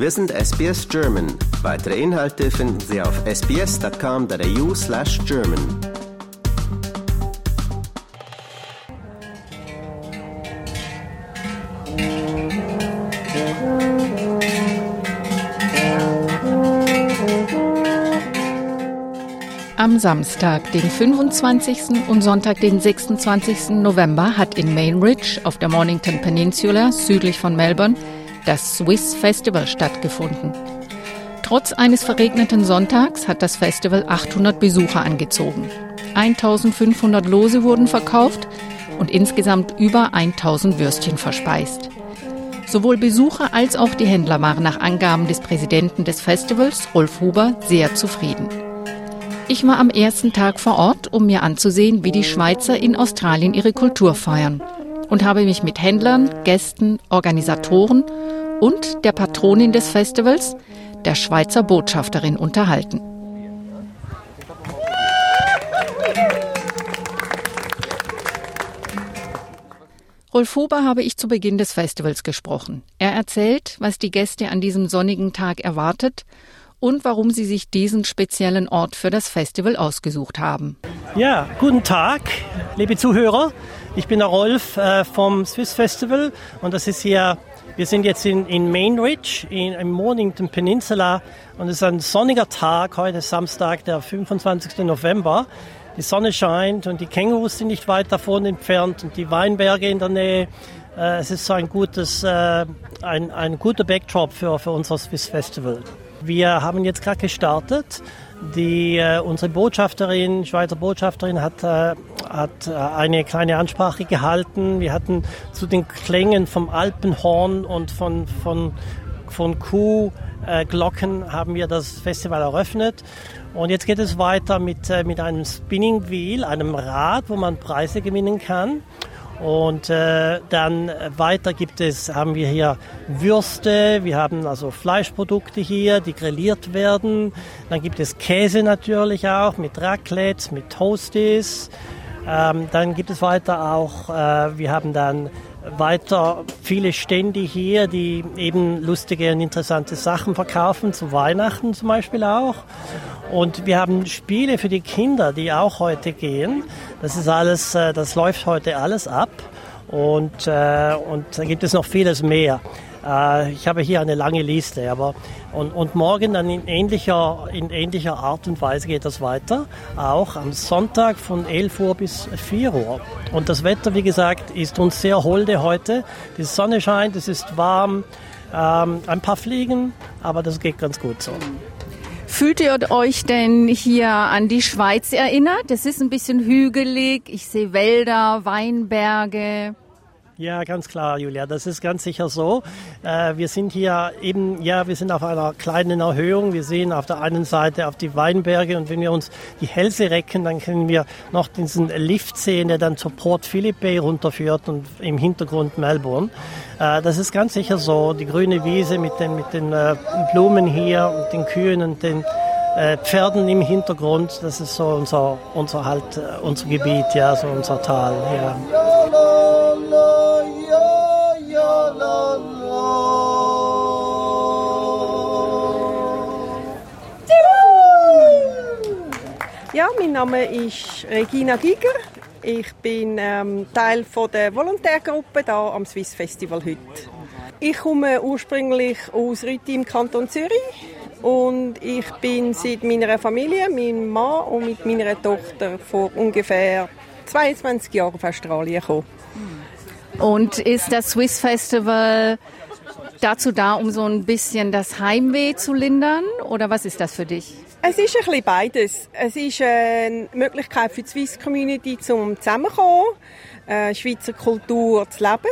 Wir sind SBS German. Weitere Inhalte finden Sie auf sbs.com.au/german. Am Samstag, den 25. und Sonntag, den 26. November, hat in Mainridge auf der Mornington Peninsula südlich von Melbourne das Swiss Festival stattgefunden. Trotz eines verregneten Sonntags hat das Festival 800 Besucher angezogen. 1500 Lose wurden verkauft und insgesamt über 1000 Würstchen verspeist. Sowohl Besucher als auch die Händler waren nach Angaben des Präsidenten des Festivals, Rolf Huber, sehr zufrieden. Ich war am ersten Tag vor Ort, um mir anzusehen, wie die Schweizer in Australien ihre Kultur feiern und habe mich mit Händlern, Gästen, Organisatoren und der Patronin des Festivals, der Schweizer Botschafterin, unterhalten. Rolf Huber habe ich zu Beginn des Festivals gesprochen. Er erzählt, was die Gäste an diesem sonnigen Tag erwartet und warum Sie sich diesen speziellen Ort für das Festival ausgesucht haben. Ja, guten Tag, liebe Zuhörer. Ich bin der Rolf äh, vom Swiss Festival und das ist hier, wir sind jetzt in, in Mainridge, in, im Mornington Peninsula und es ist ein sonniger Tag, heute Samstag, der 25. November. Die Sonne scheint und die Kängurus sind nicht weit davon entfernt und die Weinberge in der Nähe. Äh, es ist so ein gutes, äh, ein, ein guter Backdrop für, für unser Swiss Festival. Wir haben jetzt gerade gestartet. Die, äh, unsere Botschafterin, Schweizer Botschafterin, hat, äh, hat äh, eine kleine Ansprache gehalten. Wir hatten zu den Klängen vom Alpenhorn und von, von, von Kuhglocken äh, haben wir das Festival eröffnet. Und jetzt geht es weiter mit, äh, mit einem Spinning Wheel, einem Rad, wo man Preise gewinnen kann. Und äh, dann weiter gibt es, haben wir hier Würste, wir haben also Fleischprodukte hier, die grilliert werden. Dann gibt es Käse natürlich auch mit Raclette, mit Toasties. Ähm, dann gibt es weiter auch, äh, wir haben dann weiter viele Stände hier, die eben lustige und interessante Sachen verkaufen, zu Weihnachten zum Beispiel auch. Und wir haben Spiele für die Kinder, die auch heute gehen. Das ist alles, äh, das läuft heute alles ab. Und, äh, und da gibt es noch vieles mehr. Äh, ich habe hier eine lange Liste, aber und, und morgen dann in ähnlicher, in ähnlicher Art und Weise geht das weiter, auch am Sonntag von 11 Uhr bis 4 Uhr. Und das Wetter, wie gesagt, ist uns sehr holde heute. Die Sonne scheint, es ist warm, ähm, ein paar Fliegen, aber das geht ganz gut so. Fühlt ihr euch denn hier an die Schweiz erinnert? Es ist ein bisschen hügelig, ich sehe Wälder, Weinberge. Ja, ganz klar, Julia, das ist ganz sicher so. Äh, wir sind hier eben, ja, wir sind auf einer kleinen Erhöhung. Wir sehen auf der einen Seite auf die Weinberge und wenn wir uns die Hälse recken, dann können wir noch diesen Lift sehen, der dann zur Port Phillip Bay runterführt und im Hintergrund Melbourne. Äh, das ist ganz sicher so. Die grüne Wiese mit den, mit den äh, Blumen hier und den Kühen und den Pferden im Hintergrund, das ist so unser, unser halt, unser Gebiet, ja, so unser Tal, ja. Ja, mein Name ist Regina Giger. Ich bin ähm, Teil von der Volontärgruppe da am Swiss Festival heute. Ich komme ursprünglich aus Rüti im Kanton Zürich und ich bin seit meiner Familie, meinem Mann und mit meiner Tochter vor ungefähr 22 Jahren auf Australien gekommen. Und ist das Swiss Festival dazu da, um so ein bisschen das Heimweh zu lindern? Oder was ist das für dich? Es ist ein bisschen beides. Es ist eine Möglichkeit für die Swiss Community zum zusammenkommen, äh, Schweizer Kultur zu leben,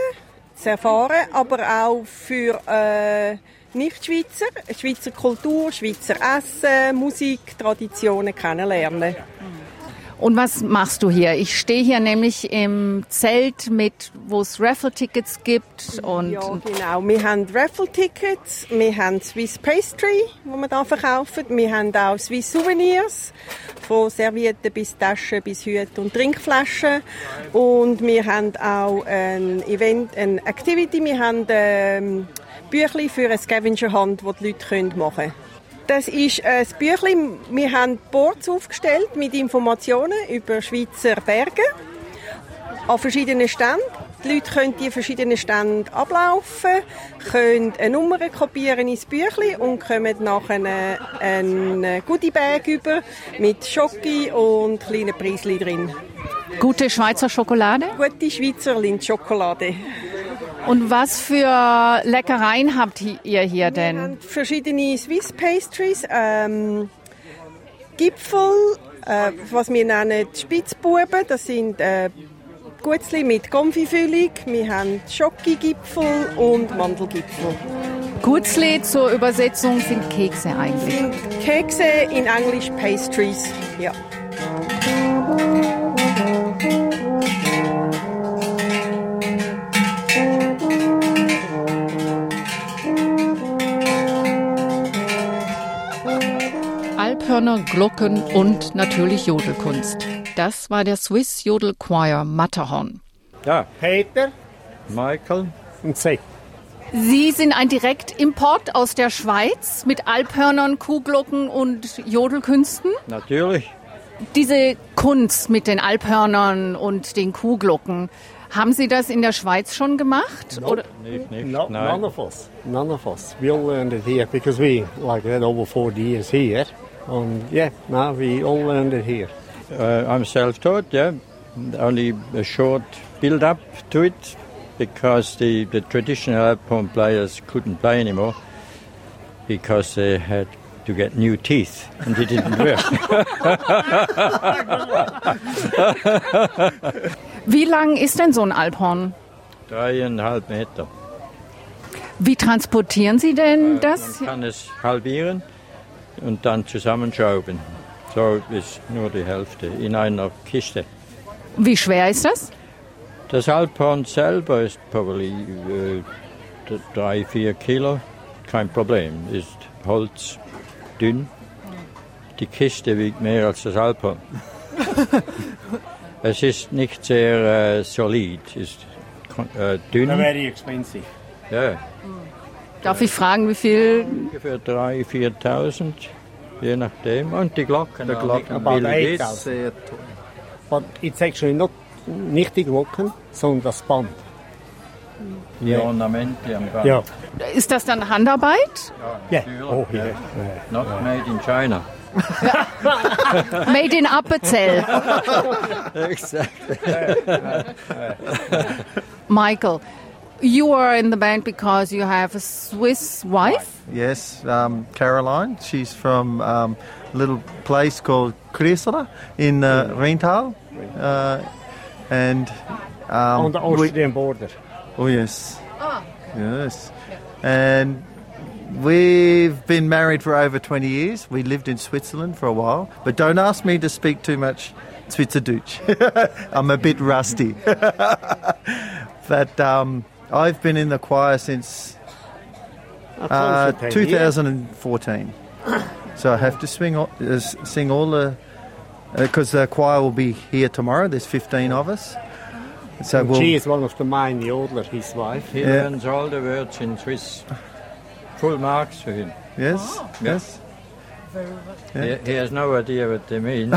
zu erfahren, aber auch für äh, Nicht-Schweizer, Schweizer Kultur, Schweizer Essen, Musik, Traditionen kennenlernen. Und was machst du hier? Ich stehe hier nämlich im Zelt mit, wo es Raffle-Tickets gibt und ja, genau. Wir haben Raffle-Tickets, wir haben Swiss Pastry, wo wir da verkaufen. Wir haben auch Swiss Souvenirs, von Servietten bis Taschen bis Hüte und Trinkflaschen. Und wir haben auch ein Event, eine Activity. Wir haben ähm, Büchlein für eine Scavenger Hunt, das die Leute machen können. Das ist ein Büchlein. Wir haben Boards aufgestellt mit Informationen über Schweizer Berge an verschiedenen Ständen. Die Leute können die verschiedenen Stände ablaufen, können eine Nummer kopieren ins Büchlein und kommen nachher einen Goodiebag über mit Schoki und kleinen Preisli drin. Gute Schweizer Schokolade? Gute Schweizer Lindschokolade. Und was für Leckereien habt ihr hier denn? Wir haben verschiedene Swiss Pastries, ähm, Gipfel, äh, was wir nennen Spitzbuben, das sind äh, Gutzli mit Konfifüllung. Wir haben Schokogipfel und Mandelgipfel. Gutzli zur Übersetzung sind Kekse eigentlich. Sind Kekse in Englisch Pastries, ja. Alphörner, Glocken und natürlich Jodelkunst. Das war der Swiss Jodel Choir Matterhorn. Ja, Peter Michael. und Sepp. Sie sind ein Direktimport aus der Schweiz mit Alphörnern, Kuhglocken und Jodelkünsten. Natürlich. Diese Kunst mit den Alphörnern und den Kuhglocken, haben Sie das in der Schweiz schon gemacht? Oder? Nicht, nicht. No, Nein. none of us. None of us. We all learned it here because we, like said, over 40 years here. And yeah, no, we all learned it here. Uh, I'm self-taught, yeah. Only a short build-up to it because the, the traditional alphorn players couldn't play anymore because they had to get new teeth and it didn't work. Wie lang ist denn so ein Alphorn? Dreieinhalb Meter. Wie transportieren Sie denn das? Man kann es halbieren und dann zusammenschrauben. So ist nur die Hälfte in einer Kiste. Wie schwer ist das? Das Alphorn selber ist probably äh, drei, vier Kilo, kein Problem. Ist Holz dünn. Die Kiste wiegt mehr als das Alphorn. es ist nicht sehr äh, solid, ist äh, dünn. very expensive. Ja, Darf ich fragen, wie viel? ungefähr 3.000, 4.000, je nachdem. Und die Glocken, Der Glocken. 8,000. But it's actually not nicht die Glocken, sondern das Band. Die Ornamente am Band. Ja. Ist das dann Handarbeit? Ja. natürlich, Oh, ja. yeah. Not made in China. Made in Appenzell. exactly. Michael, you are in the band because you have a Swiss wife. Yes, um, Caroline. She's from um, a little place called Kriesela in uh, Rheintal. Uh, and um, On the we- Austrian border. oh yes, yes, and we've been married for over twenty years. We lived in Switzerland for a while, but don't ask me to speak too much Schweizerdeutsch. I'm a bit rusty. but um, I've been in the choir since uh, also 10 years. 2014. so I have to swing uh, sing all the because the choir will be here tomorrow. There's 15 of us. So we'll, She is one of the main yodeler, his wife. He Yeah. learns all the words in Swiss. Full marks for him. yes, yes. He, he has no idea what they mean.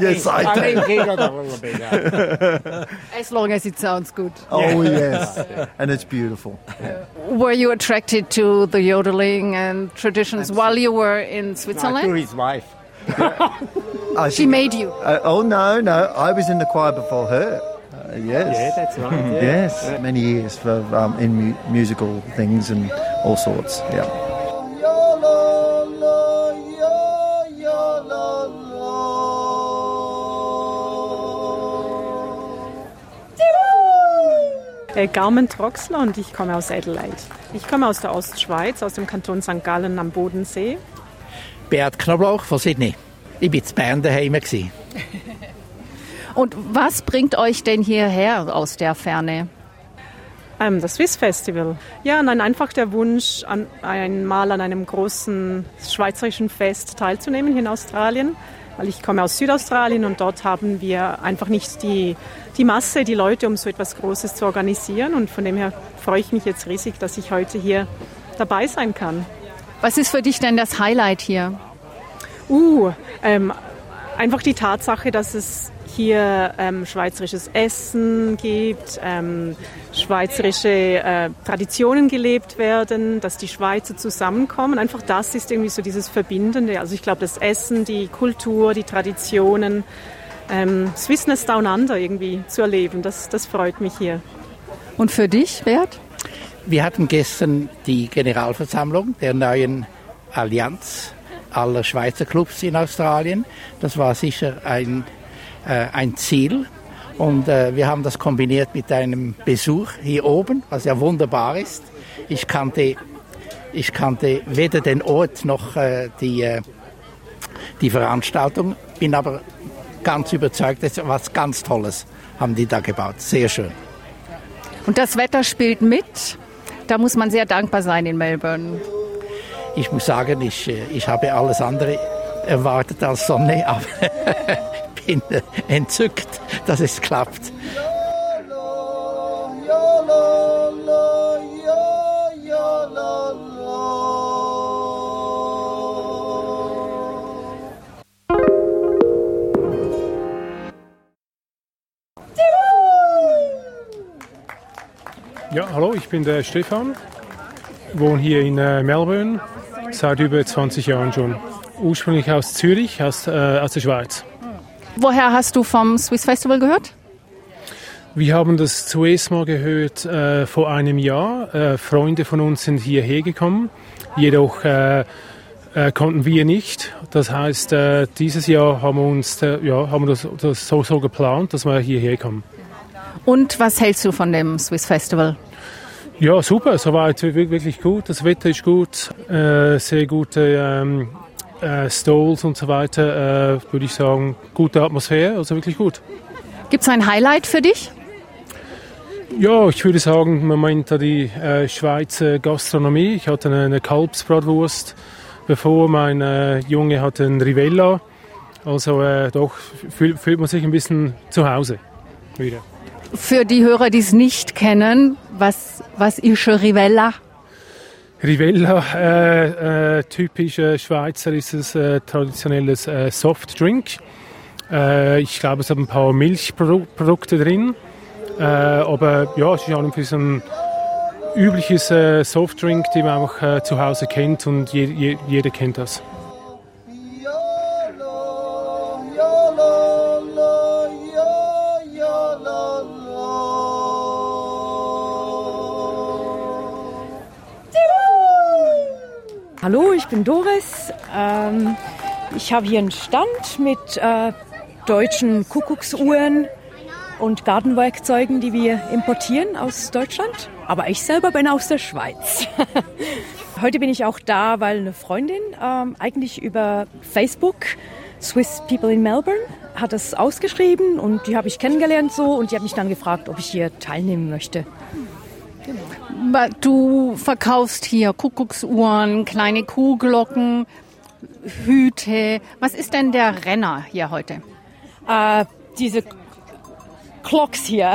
yes, I I do. he got a little bit As long as it sounds good. Oh yes, and it's beautiful. Were you attracted to the yodeling and traditions while you were in no, through his wife. I She think- made you. Uh, oh no, no, I was in the choir before her. Uh, yes. Yeah, that's right. Yeah. Yes, many years for um, in mu- musical things and all sorts. Yeah. Äh, Carmen Troxler und ich komme aus Adelaide. Ich komme aus der Ostschweiz, aus dem Kanton St. Gallen am Bodensee. Beat Knoblauch von Sydney. Ich war in Bern daheim. Und was bringt euch denn hierher aus der Ferne? Ähm, das Swiss Festival. Ja, nein, einfach der Wunsch, an, einmal an einem großen schweizerischen Fest teilzunehmen hier in Australien. Weil ich komme aus Südaustralien und dort haben wir einfach nicht die, die Masse, die Leute, um so etwas Großes zu organisieren. Und von dem her freue ich mich jetzt riesig, dass ich heute hier dabei sein kann. Was ist für dich denn das Highlight hier? Uh, ähm, einfach die Tatsache, dass es hier ähm, schweizerisches Essen gibt, ähm, schweizerische äh, Traditionen gelebt werden, dass die Schweizer zusammenkommen. Einfach das ist irgendwie so dieses Verbindende. Also ich glaube, das Essen, die Kultur, die Traditionen, ähm, Swissness Down Under irgendwie zu erleben, das, das freut mich hier. Und für dich, Bert? Wir hatten gestern die Generalversammlung der neuen Allianz aller Schweizer Clubs in Australien. Das war sicher ein ein Ziel. Und äh, wir haben das kombiniert mit einem Besuch hier oben, was ja wunderbar ist. Ich kannte, ich kannte weder den Ort noch äh, die, äh, die Veranstaltung, bin aber ganz überzeugt, das ist was ganz Tolles haben die da gebaut. Sehr schön. Und das Wetter spielt mit. Da muss man sehr dankbar sein in Melbourne. Ich muss sagen, ich, äh, ich habe alles andere erwartet als Sonne, aber bin entzückt, dass es klappt. Ja, hallo, ich bin der Stefan, wohne hier in äh, Melbourne seit über 20 Jahren schon. Ursprünglich aus Zürich, aus, äh, aus der Schweiz. Woher hast du vom Swiss Festival gehört? Wir haben das zuerst mal gehört äh, vor einem Jahr. Äh, Freunde von uns sind hierher gekommen, jedoch äh, äh konnten wir nicht. Das heißt, äh, dieses Jahr haben wir uns äh, ja, haben das, das so, so geplant, dass wir hierher kommen. Und was hältst du von dem Swiss Festival? Ja, super, soweit wirklich gut. Das Wetter ist gut, sehr gute ähm, äh, Stalls und so weiter, äh, würde ich sagen, gute Atmosphäre, also wirklich gut. Gibt es ein Highlight für dich? Ja, ich würde sagen, man meint da die äh, Schweizer Gastronomie. Ich hatte eine, eine Kalbsbratwurst, bevor mein äh, Junge hatte ein Rivella. Also äh, doch fühlt, fühlt man sich ein bisschen zu Hause wieder. Für die Hörer, die es nicht kennen, was, was ist Rivella? Rivella, äh, äh, typisch Schweizer, ist es äh, traditionelles Softdrink. Ich glaube, es hat ein paar Milchprodukte drin. Aber ja, es ist auch für so ein übliches Softdrink, den man auch zu Hause kennt und je, je, jeder kennt das. Hallo, ich bin Doris. Ähm, ich habe hier einen Stand mit äh, deutschen Kuckucksuhren und Gartenwerkzeugen, die wir importieren aus Deutschland. Aber ich selber bin aus der Schweiz. Heute bin ich auch da, weil eine Freundin ähm, eigentlich über Facebook, Swiss People in Melbourne, hat das ausgeschrieben und die habe ich kennengelernt so und die hat mich dann gefragt, ob ich hier teilnehmen möchte. Genau. Du verkaufst hier Kuckucksuhren, kleine Kuhglocken, Hüte. Was ist denn der Renner hier heute? Äh, diese Clocks hier.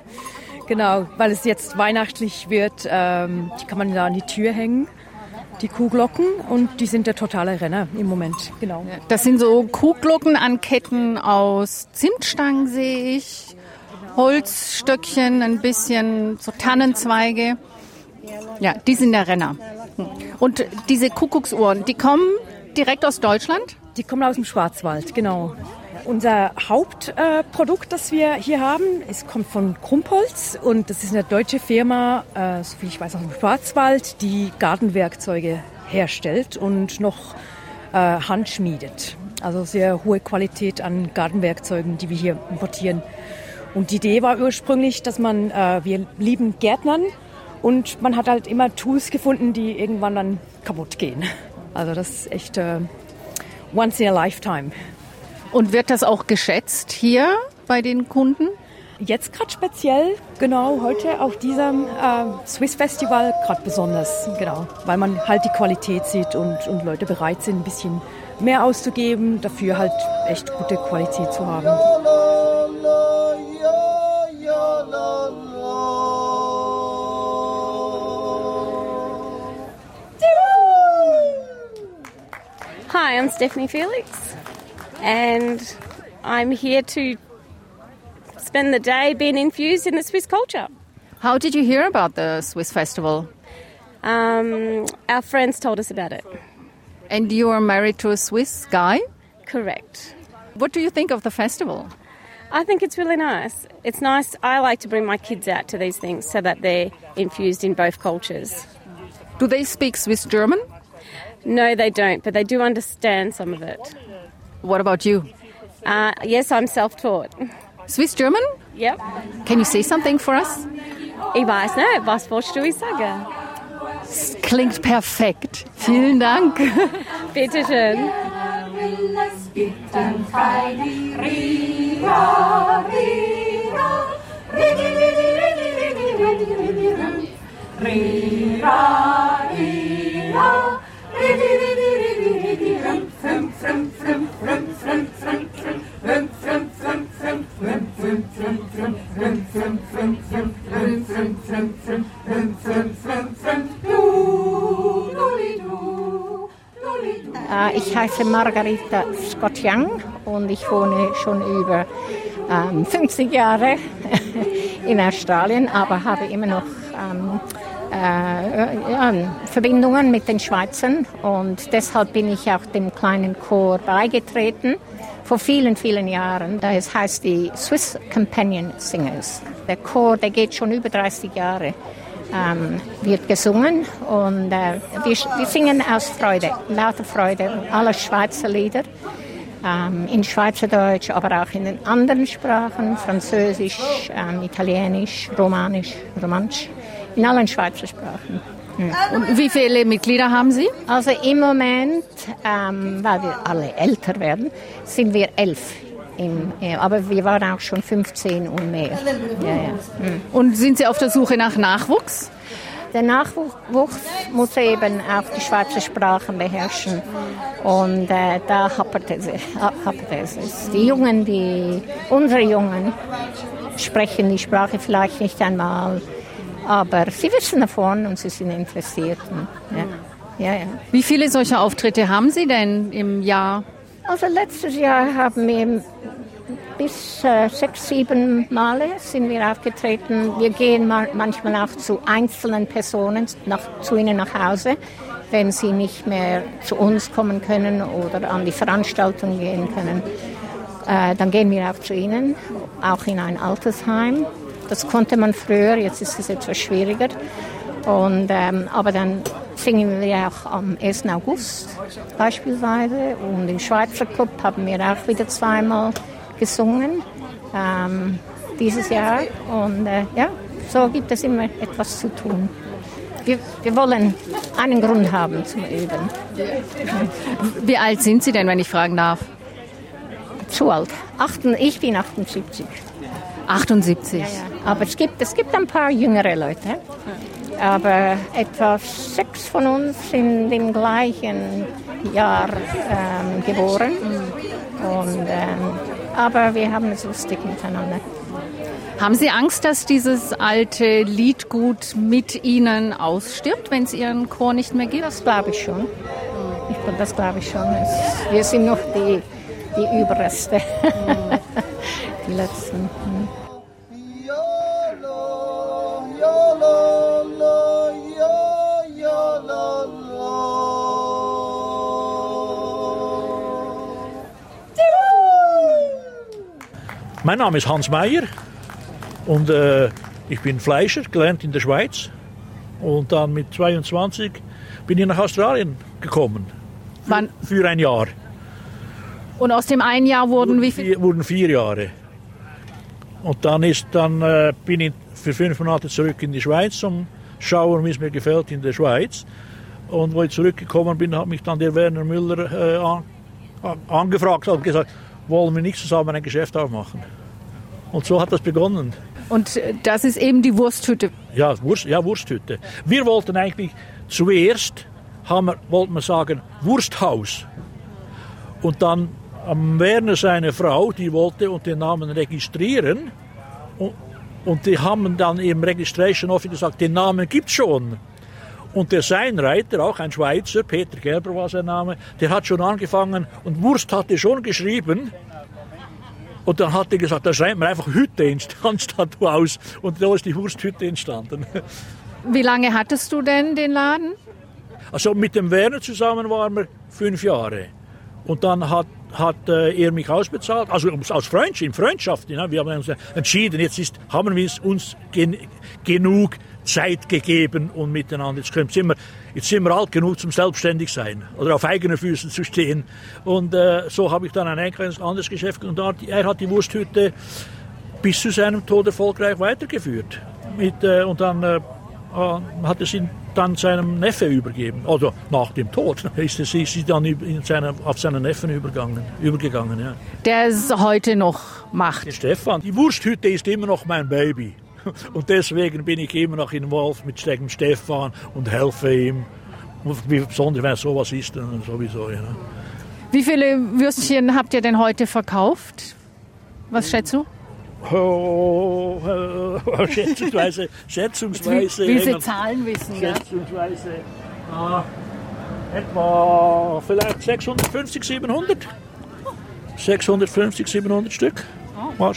genau, weil es jetzt weihnachtlich wird, ähm, die kann man da an die Tür hängen. Die Kuhglocken und die sind der totale Renner im Moment, genau. Das sind so Kuhglocken an Ketten aus Zimtstangen, sehe ich. Holzstöckchen, ein bisschen so Tannenzweige. Ja, die sind der Renner. Und diese Kuckucksuhren, die kommen direkt aus Deutschland? Die kommen aus dem Schwarzwald, genau. Unser Hauptprodukt, äh, das wir hier haben, es kommt von Krumpholz und das ist eine deutsche Firma, äh, soviel ich weiß, aus dem Schwarzwald, die Gartenwerkzeuge herstellt und noch äh, handschmiedet. Also sehr hohe Qualität an Gartenwerkzeugen, die wir hier importieren. Und die Idee war ursprünglich, dass man, äh, wir lieben Gärtnern und man hat halt immer Tools gefunden, die irgendwann dann kaputt gehen. Also das ist echt. Äh, once in a lifetime. Und wird das auch geschätzt hier bei den Kunden? Jetzt gerade speziell, genau, heute auf diesem äh, Swiss Festival gerade besonders, genau, weil man halt die Qualität sieht und, und Leute bereit sind, ein bisschen mehr auszugeben, dafür halt echt gute Qualität zu haben. Hi, I'm Stephanie Felix, and I'm here to spend the day being infused in the Swiss culture. How did you hear about the Swiss festival? Um, our friends told us about it. And you are married to a Swiss guy? Correct. What do you think of the festival? I think it's really nice. It's nice. I like to bring my kids out to these things so that they're infused in both cultures. Do they speak Swiss German? No, they don't, but they do understand some of it. What about you? Uh, yes, I'm self taught. Swiss German? Yep. Can you say something for us? Ich weiß nicht, was willst du sagen? Es klingt perfekt. Vielen Dank. Bitte schön. Äh, Ich heiße Margarita Scott Young und ich wohne schon über ähm, 50 Jahre in Australien, aber habe immer noch ähm, äh, ja, Verbindungen mit den Schweizern und deshalb bin ich auch dem kleinen Chor beigetreten vor vielen, vielen Jahren. Das heißt die Swiss Companion Singers. Der Chor, der geht schon über 30 Jahre ähm, wird gesungen und äh, wir, wir singen aus Freude, lauter Freude, alle Schweizer Lieder ähm, in Schweizerdeutsch, aber auch in den anderen Sprachen, Französisch, ähm, Italienisch, Romanisch, Romansch, in allen Schweizer Sprachen. Und wie viele Mitglieder haben Sie? Also im Moment, ähm, weil wir alle älter werden, sind wir elf. Im, äh, aber wir waren auch schon 15 und mehr. Ja, ja. Mhm. Und sind Sie auf der Suche nach Nachwuchs? Der Nachwuchs muss eben auch die Schweizer Sprachen beherrschen. Und äh, da hapert es, hapert es. Die Jungen, die, unsere Jungen, sprechen die Sprache vielleicht nicht einmal, aber sie wissen davon und sie sind interessiert. Und, ja. Ja, ja. Wie viele solcher Auftritte haben Sie denn im Jahr? Also letztes Jahr haben wir bis äh, sechs, sieben Male sind wir aufgetreten. Wir gehen mal, manchmal auch zu einzelnen Personen nach, zu ihnen nach Hause, wenn sie nicht mehr zu uns kommen können oder an die Veranstaltung gehen können. Äh, dann gehen wir auch zu ihnen, auch in ein Altersheim. Das konnte man früher, jetzt ist es etwas schwieriger. Und, ähm, aber dann singen wir auch am 1. August beispielsweise. Und im Schweizer Club haben wir auch wieder zweimal gesungen ähm, dieses Jahr. Und äh, ja, so gibt es immer etwas zu tun. Wir, wir wollen einen Grund haben zum Üben. Wie alt sind Sie denn, wenn ich fragen darf? Zu alt. Ich bin 78. 78? Ja, ja. Aber es gibt, es gibt ein paar jüngere Leute. Aber etwa sechs von uns sind im gleichen Jahr ähm, geboren. Und, ähm, aber wir haben es lustig miteinander. Haben Sie Angst, dass dieses alte Liedgut mit Ihnen ausstirbt, wenn es Ihren Chor nicht mehr gibt? Das glaube ich schon. Ich, das glaube ich schon. Es, wir sind noch die, die Überreste. die letzten. Mein Name ist Hans Meyer und äh, ich bin Fleischer, gelernt in der Schweiz. Und dann mit 22 bin ich nach Australien gekommen. Wann? Für ein Jahr. Und aus dem einen Jahr wurden, wie viele? Vier, wurden vier Jahre. Und dann, ist, dann äh, bin ich für fünf Monate zurück in die Schweiz, um schauen, wie es mir gefällt in der Schweiz. Und wo ich zurückgekommen bin, hat mich dann der Werner Müller äh, angefragt und gesagt, wollen wir nicht zusammen ein Geschäft aufmachen. Und so hat das begonnen. Und äh, das ist eben die Wursthütte. Ja, Wurst, ja Wursthütte. Wir wollten eigentlich zuerst, haben wir, wollten wir sagen, Wursthaus. Und dann am Werner seine Frau, die wollte und den Namen registrieren. Und, und die haben dann im Registration Office gesagt, den Namen gibt's schon. Und der Seinreiter, auch ein Schweizer, Peter Gerber war sein Name, der hat schon angefangen und Wurst hatte schon geschrieben. Und dann hat er gesagt, da schreibt man einfach Hütte anstatt aus. Und da ist die Wursthütte entstanden. Wie lange hattest du denn den Laden? Also mit dem Werner zusammen waren wir fünf Jahre. Und dann hat, hat äh, er mich ausbezahlt, also aus Freundschaft, in Freundschaft. Ja, wir haben uns entschieden, jetzt ist, haben wir uns gen, genug Zeit gegeben und miteinander. Jetzt, sind wir, jetzt sind wir alt genug zum selbstständig sein oder auf eigenen Füßen zu stehen. Und äh, so habe ich dann ein anderes Geschäft und er hat die Wursthütte bis zu seinem Tod erfolgreich weitergeführt. Mit, äh, und dann äh, hat er sie dann seinem Neffe übergeben. Also nach dem Tod ist sie, sie dann in seine, auf seinen Neffen übergegangen. übergegangen ja. Der es heute noch macht. Der Stefan. Die Wursthütte ist immer noch mein Baby. Und deswegen bin ich immer noch involviert mit dem Stefan und helfe ihm. Besonders wenn sowas ist, dann sowieso. Ja. Wie viele Würstchen habt ihr denn heute verkauft? Was schätzt du? Oh, oh, schätzungsweise, schätzungsweise. Wie, Sie Zahlen wissen, Schätzungsweise ja. etwa vielleicht 650, 700. 650, 700 Stück. Oh.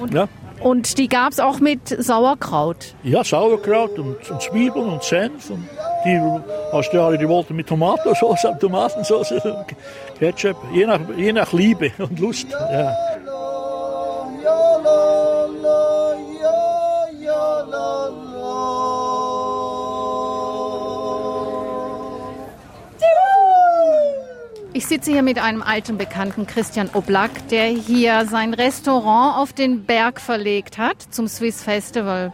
Und, ja. und die gab es auch mit Sauerkraut? Ja, Sauerkraut und, und Zwiebeln und Senf. Und die Australier, die wollten mit Tomatensauce, Tomatensauce, Ketchup, je nach, je nach Liebe und Lust. Ja. Ich sitze hier mit einem alten Bekannten, Christian Oblak, der hier sein Restaurant auf den Berg verlegt hat zum Swiss Festival.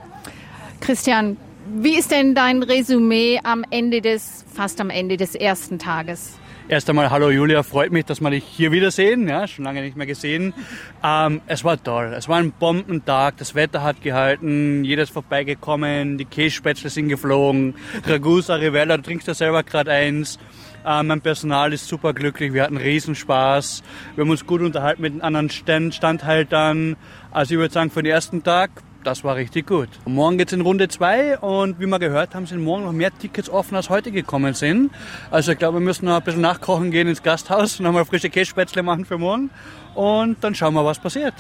Christian, wie ist denn dein Resümee am Ende des, fast am Ende des ersten Tages? Erst einmal, hallo Julia, freut mich, dass wir dich hier wiedersehen. Ja, schon lange nicht mehr gesehen. Ähm, es war toll. Es war ein Bombentag. Das Wetter hat gehalten. Jeder ist vorbeigekommen. Die Kässpätzle sind geflogen. Ragusa Rivella, du trinkst ja selber gerade eins. Äh, mein Personal ist super glücklich. Wir hatten Riesenspaß. Wir haben uns gut unterhalten mit den anderen Stand Standhaltern. Also ich würde sagen, für den ersten Tag das war richtig gut. Morgen geht's in Runde 2 und wie wir gehört haben, sind morgen noch mehr Tickets offen, als heute gekommen sind. Also ich glaube, wir müssen noch ein bisschen nachkochen gehen ins Gasthaus und nochmal frische Kässpätzle machen für morgen und dann schauen wir, was passiert.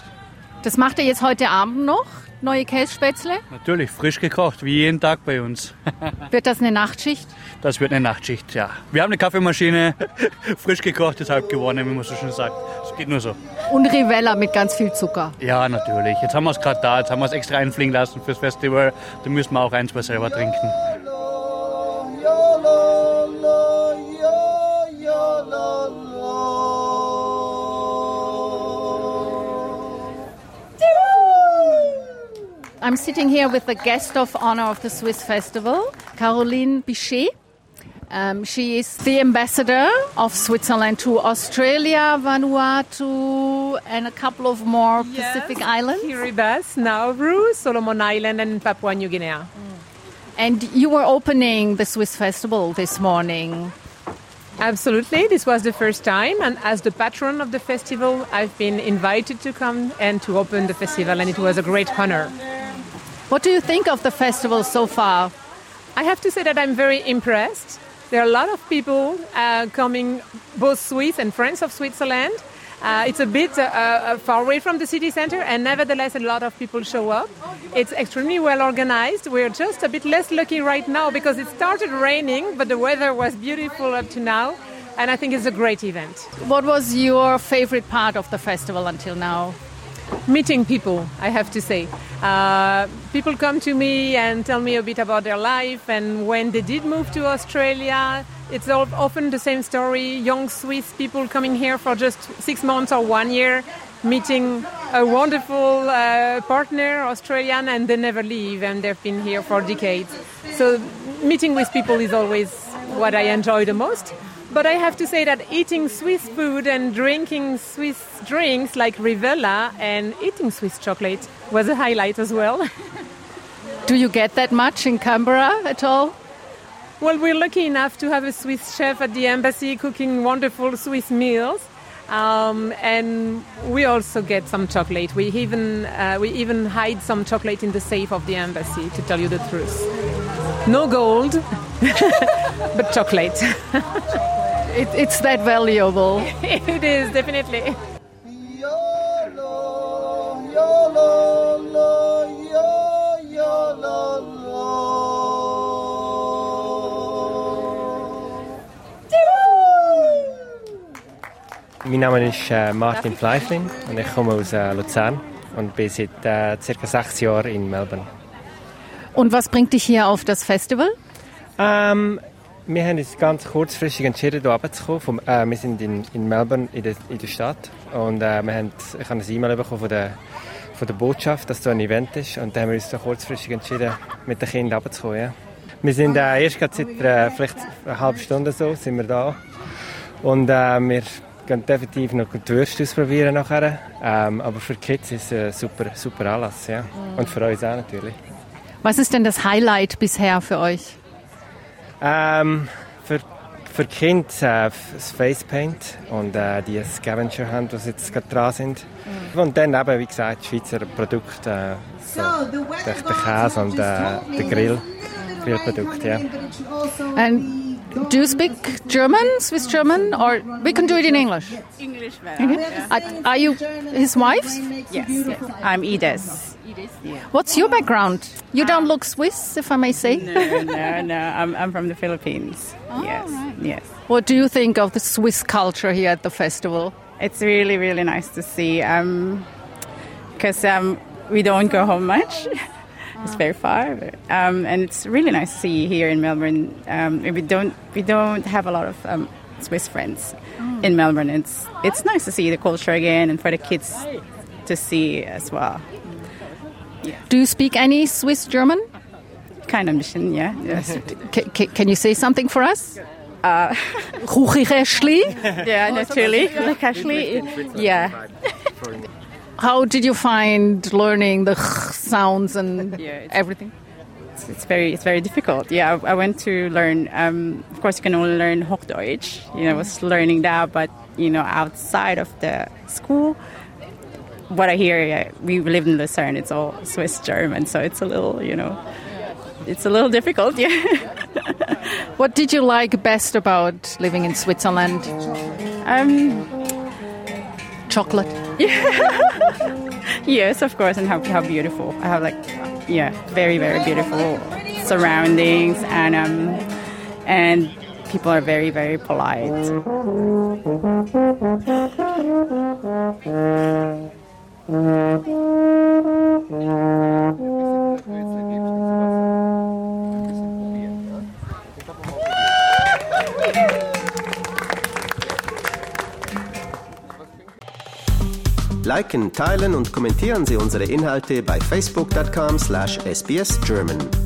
Das macht ihr jetzt heute Abend noch? Neue Kässpätzle? Natürlich, frisch gekocht, wie jeden Tag bei uns. wird das eine Nachtschicht? Das wird eine Nachtschicht, ja. Wir haben eine Kaffeemaschine, frisch gekocht, ist halb gewonnen, wie man so schon sagt. Es geht nur so. Und Rivella mit ganz viel Zucker. Ja, natürlich. Jetzt haben wir es gerade da, jetzt haben wir es extra einfliegen lassen fürs Festival. Da müssen wir auch ein, zwei selber trinken. I'm sitting here with the guest of honor of the Swiss Festival, Caroline Bichet. Um, she is the ambassador of Switzerland to Australia, Vanuatu, and a couple of more yes, Pacific islands. Kiribati, Nauru, Solomon Island, and Papua New Guinea. Mm. And you were opening the Swiss Festival this morning. Absolutely. This was the first time. And as the patron of the festival, I've been invited to come and to open the festival, and it was a great honor. What do you think of the festival so far? I have to say that I'm very impressed. There are a lot of people uh, coming, both Swiss and friends of Switzerland. Uh, it's a bit uh, uh, far away from the city center, and nevertheless, a lot of people show up. It's extremely well organized. We're just a bit less lucky right now because it started raining, but the weather was beautiful up to now, and I think it's a great event. What was your favorite part of the festival until now? Meeting people, I have to say. Uh, people come to me and tell me a bit about their life and when they did move to Australia. It's all, often the same story young Swiss people coming here for just six months or one year, meeting a wonderful uh, partner, Australian, and they never leave and they've been here for decades. So, meeting with people is always what I enjoy the most. But I have to say that eating Swiss food and drinking Swiss drinks like Rivella and eating Swiss chocolate was a highlight as well. Do you get that much in Canberra at all? Well, we're lucky enough to have a Swiss chef at the embassy cooking wonderful Swiss meals. Um, and we also get some chocolate. We even uh, we even hide some chocolate in the safe of the embassy. To tell you the truth, no gold, but chocolate. it, it's that valuable. it is definitely. Mein Name ist äh, Martin Fleifling und ich komme aus äh, Luzern und bin seit äh, circa sechs Jahren in Melbourne. Und was bringt dich hier auf das Festival? Ähm, wir haben uns ganz kurzfristig entschieden, hier runterzukommen. Vom, äh, wir sind in, in Melbourne, in der, in der Stadt. Und äh, wir haben, ich habe ein E-Mail bekommen von der, von der Botschaft, dass da ein Event ist. Und dann haben wir uns kurzfristig entschieden, mit den Kindern runterzukommen. Ja. Wir sind äh, erst seit äh, vielleicht einer halben Stunde so, sind wir da. Und äh, wir gehen definitiv noch die Würste ausprobieren nachher. Ähm, aber für die Kids ist es ein super, super Anlass. Ja. Und für uns auch natürlich. Was ist denn das Highlight bisher für euch? Um, ähm, für, für die Kinder äh, uh, das Facepaint und äh, die Scavenger Hunt, die jetzt gerade dran sind. Mhm. Und dann eben, wie gesagt, Schweizer Produkte, äh, so, der, der Käse und äh, der Grill, Grillprodukte. Ja. And Do you speak German, Swiss German, or we can do it in English? English better. Okay. Yeah. Are, you his wife? Yes, yes. I'm Edith. Yeah. What's your background? You don't look Swiss, if I may say. No, no, no. I'm, I'm from the Philippines. Oh, yes, right. yes. What do you think of the Swiss culture here at the festival? It's really, really nice to see. Because um, um, we don't go home much. It's very far, um, and it's really nice to see you here in Melbourne. Um, we don't we don't have a lot of um, Swiss friends Oh. in Melbourne. It's it's nice to see the culture again, and for the kids to see as well. Do you speak any Swiss German? Kind of mission, yeah. Yes. Can, can, you say something for us? Uh, yeah, natürlich. Yeah. How did you find learning the sounds and everything? It's, it's very it's very difficult. Yeah, I, I went to learn. Um, of course, you can only learn Hochdeutsch. You know, I was learning that, but you know, outside of the school, what I hear, yeah, we live in Lucerne. It's all Swiss German, so it's a little, you know, it's a little difficult. Yeah. What did you like best about living in Switzerland? Um, Chocolate. yes, of course, and how, how beautiful. I have like, yeah, very very beautiful surroundings, and um, and people are very very polite. Liken, teilen und kommentieren Sie unsere Inhalte bei facebook.com/sbsgerman.